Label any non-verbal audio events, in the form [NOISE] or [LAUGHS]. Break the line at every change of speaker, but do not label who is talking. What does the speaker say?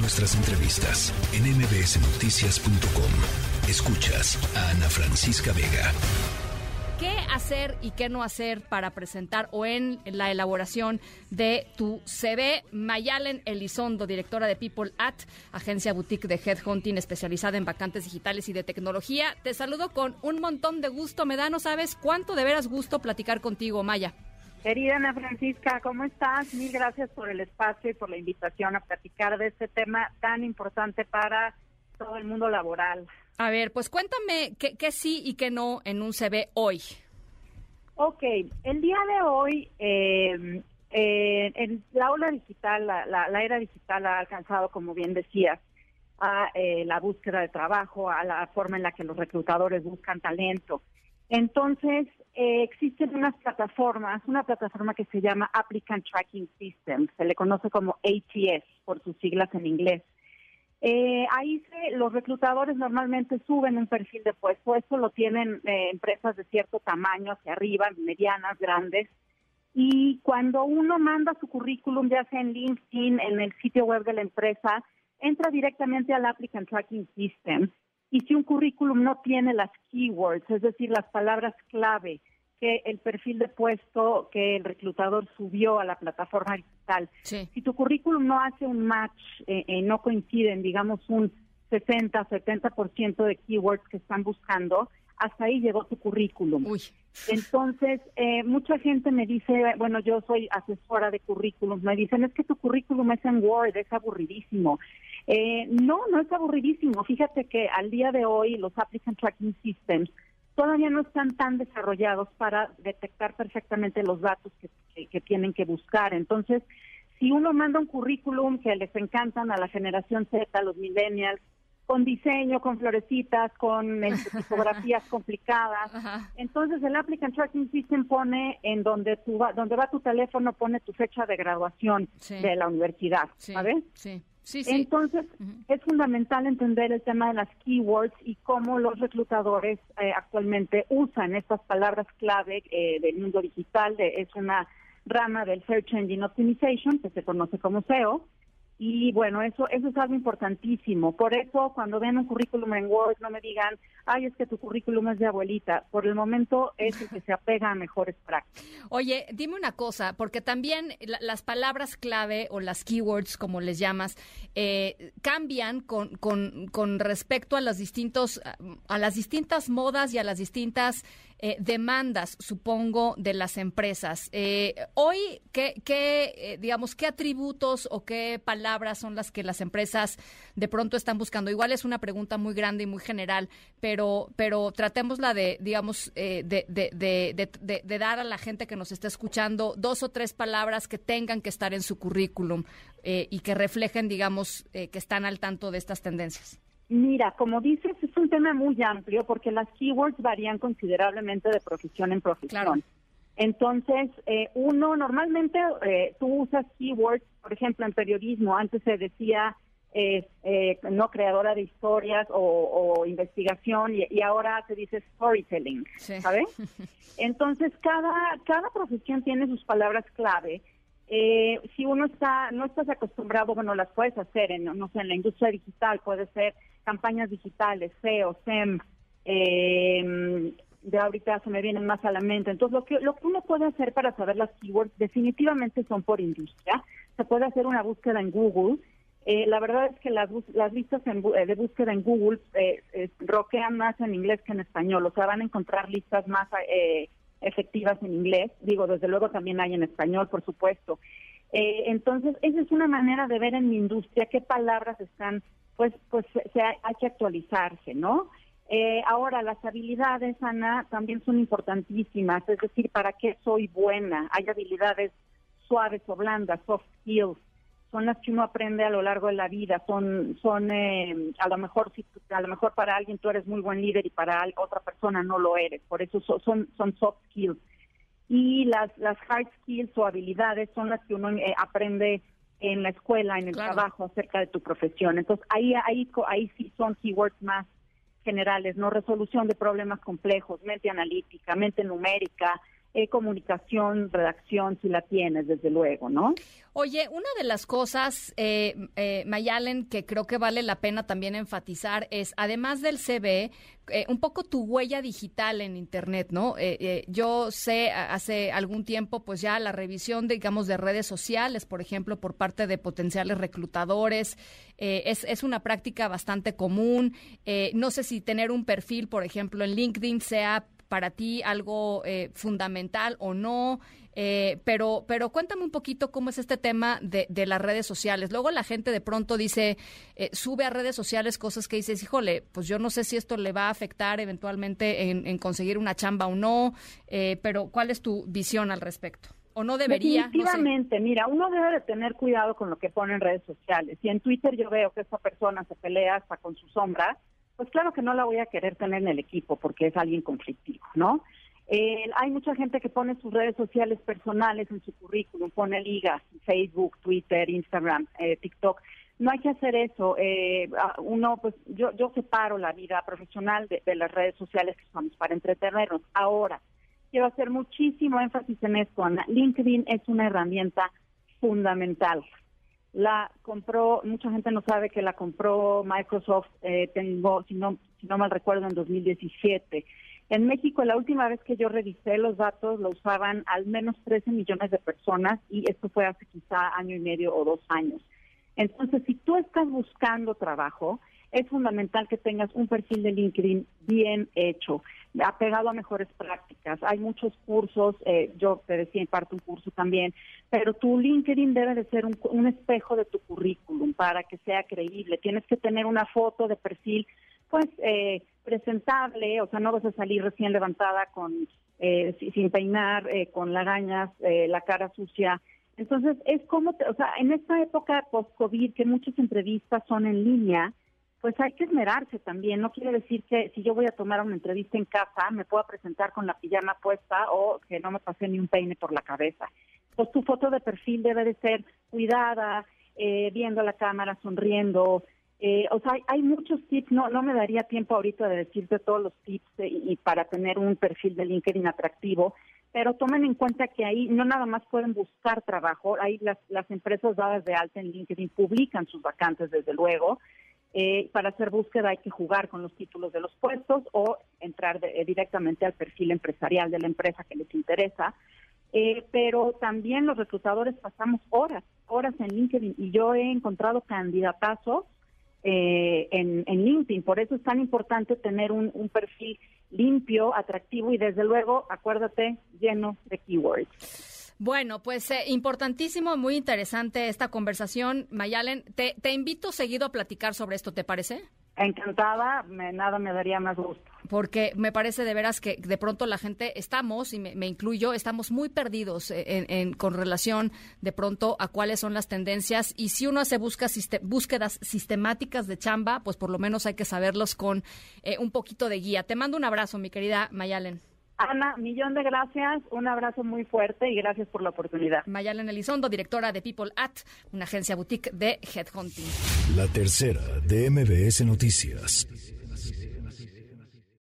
Nuestras entrevistas en mbsnoticias.com. Escuchas a Ana Francisca Vega.
¿Qué hacer y qué no hacer para presentar o en la elaboración de tu CV? Mayalen Elizondo, directora de People at, agencia boutique de Headhunting especializada en vacantes digitales y de tecnología. Te saludo con un montón de gusto. Me da, no sabes cuánto de veras gusto platicar contigo, Maya.
Querida Ana Francisca, ¿cómo estás? Mil gracias por el espacio y por la invitación a platicar de este tema tan importante para todo el mundo laboral.
A ver, pues cuéntame qué, sí y qué no en un CV hoy.
Ok, el día de hoy, eh, eh, en la ola digital, la, era digital ha alcanzado, como bien decías, a eh, la búsqueda de trabajo, a la forma en la que los reclutadores buscan talento. Entonces, eh, existen unas plataformas, una plataforma que se llama Applicant Tracking System, se le conoce como ATS por sus siglas en inglés. Eh, ahí se, los reclutadores normalmente suben un perfil de puesto, eso lo tienen eh, empresas de cierto tamaño hacia arriba, medianas, grandes, y cuando uno manda su currículum, ya sea en LinkedIn, en el sitio web de la empresa, entra directamente al Applicant Tracking System y si un currículum no tiene las keywords, es decir, las palabras clave que el perfil de puesto que el reclutador subió a la plataforma digital, si tu currículum no hace un match, eh, eh, no coinciden, digamos, un 60, 70% de keywords que están buscando, hasta ahí llegó tu currículum. Entonces, eh, mucha gente me dice, bueno, yo soy asesora de currículums, me dicen, es que tu currículum es en Word, es aburridísimo. Eh, no, no es aburridísimo. Fíjate que al día de hoy los Applicant Tracking Systems todavía no están tan desarrollados para detectar perfectamente los datos que, que, tienen que buscar. Entonces, si uno manda un currículum que les encantan a la generación Z, a los millennials, con diseño, con florecitas, con este, [LAUGHS] tipografías complicadas. Entonces el Applicant Tracking System pone en donde tu va, donde va tu teléfono pone tu fecha de graduación de la universidad, ¿sabes? Sí. Entonces, es fundamental entender el tema de las keywords y cómo los reclutadores eh, actualmente usan estas palabras clave eh, del mundo digital. De, es una rama del Search Engine Optimization, que se conoce como SEO, y bueno, eso, eso es algo importantísimo. Por eso, cuando vean un currículum en Word, no me digan, ay, es que tu currículum es de abuelita. Por el momento es el que se apega a mejores prácticas.
Oye, dime una cosa, porque también las palabras clave o las keywords, como les llamas, eh, cambian con, con, con respecto a, los distintos, a las distintas modas y a las distintas eh, demandas, supongo, de las empresas. Eh, hoy, ¿qué, qué eh, digamos, qué atributos o qué palabras son las que las empresas de pronto están buscando? Igual es una pregunta muy grande y muy general, pero, pero tratémosla de, digamos, de, de, de, de, dar a la gente que nos está escuchando dos o tres palabras que tengan que estar en su currículum y que reflejen, digamos, que están al tanto de estas tendencias.
Mira, como dices, es un tema muy amplio porque las keywords varían considerablemente de profesión en profesión. Entonces, eh, uno normalmente eh, tú usas keywords, por ejemplo, en periodismo, antes se decía eh, no creadora de historias o, investigación y, ahora se dice storytelling, ¿sabes? [LAUGHS] Entonces, cada, cada profesión tiene sus palabras clave. Si uno está, no estás acostumbrado, bueno, las puedes hacer en, no sé, en la industria digital, puede ser campañas digitales, SEO, SEM, eh, de ahorita se me vienen más a la mente. Entonces, lo que, lo que uno puede hacer para saber las keywords definitivamente son por industria. Se puede hacer una búsqueda en Google. Eh, la verdad es que las, las listas eh, de búsqueda en Google eh, roquean más en inglés que en español. O sea, van a encontrar listas más efectivas en inglés. Digo, desde luego también hay en español, por supuesto. entonces, esa es una manera de ver en mi industria qué palabras están pues, pues se, hay que actualizarse, ¿no? Eh, ahora, las habilidades, Ana, también son importantísimas, es decir, ¿para qué soy buena? Hay habilidades suaves o blandas, soft skills, son las que uno aprende a lo largo de la vida, son, son eh, a lo mejor si, a lo mejor para alguien tú eres muy buen líder y para otra persona no lo eres, por eso son, son soft skills. Y las, las hard skills o habilidades son las que uno eh, aprende en la escuela, en el trabajo, acerca de tu profesión. Entonces, ahí, ahí, ahí sí son keywords más generales, ¿no? Resolución de problemas complejos, mente analítica, mente numérica, eh, comunicación, redacción, si la tienes, desde luego, ¿no?
Oye, una de las cosas, eh, eh, Mayalen, que creo que vale la pena también enfatizar es, además del CV, eh, un poco tu huella digital en Internet, ¿no? yo sé hace algún tiempo, pues ya la revisión, digamos, de redes sociales, por ejemplo, por parte de potenciales reclutadores, es, es, una práctica bastante común. no sé si tener un perfil, por ejemplo, en LinkedIn sea para ti algo fundamental o no. Eh, pero, pero cuéntame un poquito cómo es este tema de, las redes sociales. Luego la gente de pronto dice, eh, sube a redes sociales cosas que dices, híjole, pues yo no sé si esto le va a afectar eventualmente en, conseguir una chamba o no, eh, pero ¿cuál es tu visión al respecto? ¿O no debería?
Definitivamente, mira, uno debe de tener cuidado con lo que pone en redes sociales. Si en Twitter yo veo que esa persona se pelea hasta con su sombra, pues claro que no la voy a querer tener en el equipo porque es alguien conflictivo, ¿no? Eh, hay mucha gente que pone sus redes sociales personales en su currículum, pone ligas, Facebook, Twitter, Instagram, eh, TikTok. No hay que hacer eso. Eh, uno, pues yo, yo separo la vida profesional de, las redes sociales que usamos para entretenernos. Ahora, quiero hacer muchísimo énfasis en esto, Ana. LinkedIn es una herramienta fundamental. La compró, mucha gente no sabe que la compró Microsoft, tengo, si no, si no mal recuerdo, en 2017 en México, la última vez que yo revisé los datos, lo usaban al menos 13 millones de personas y esto fue hace quizá año y medio o dos años. Entonces, si tú estás buscando trabajo, es fundamental que tengas un perfil de LinkedIn bien hecho, apegado a mejores prácticas. Hay muchos cursos, eh, yo te decía, imparto un curso también, pero tu LinkedIn debe de ser un, un espejo de tu currículum para que sea creíble. Tienes que tener una foto de perfil, pues, eh, presentable, o sea, no vas a salir recién levantada con eh, sin peinar, eh, con lagañas, eh, la cara sucia. Entonces, es como, o sea, en esta época post-COVID, que muchas entrevistas son en línea, pues hay que esmerarse también. No quiere decir que si yo voy a tomar una entrevista en casa, me pueda presentar con la pijama puesta o que no me pase ni un peine por la cabeza. Pues tu foto de perfil debe de ser cuidada, eh, viendo la cámara, sonriendo, eh, o sea, hay, muchos tips, no, no me daría tiempo ahorita de decirte todos los tips eh, y, para tener un perfil de LinkedIn atractivo, pero tomen en cuenta que ahí no nada más pueden buscar trabajo, ahí las, las empresas dadas de alta en LinkedIn publican sus vacantes desde luego, eh, para hacer búsqueda hay que jugar con los títulos de los puestos o entrar directamente al perfil empresarial de la empresa que les interesa. pero también los reclutadores pasamos horas, horas en LinkedIn y yo he encontrado candidatazos eh, en, LinkedIn. Por eso es tan importante tener un, perfil limpio, atractivo y desde luego, acuérdate, lleno de keywords.
Bueno, pues eh, importantísimo, muy interesante esta conversación. Mayalen, te, te invito seguido a platicar sobre esto, ¿te parece?
Encantada, nada me daría más gusto.
Porque me parece de veras que de pronto la gente estamos, y me, incluyo, estamos muy perdidos en, con relación de pronto a cuáles son las tendencias. Y si uno hace busca, búsquedas sistemáticas de chamba, pues por lo menos hay que saberlos con eh, un poquito de guía. Te mando un abrazo, mi querida Mayalen.
Ana, millón de gracias, un abrazo muy fuerte y gracias por la oportunidad.
Mayalen Elizondo, directora de People At, una agencia boutique de Headhunting.
La tercera de MBS Noticias.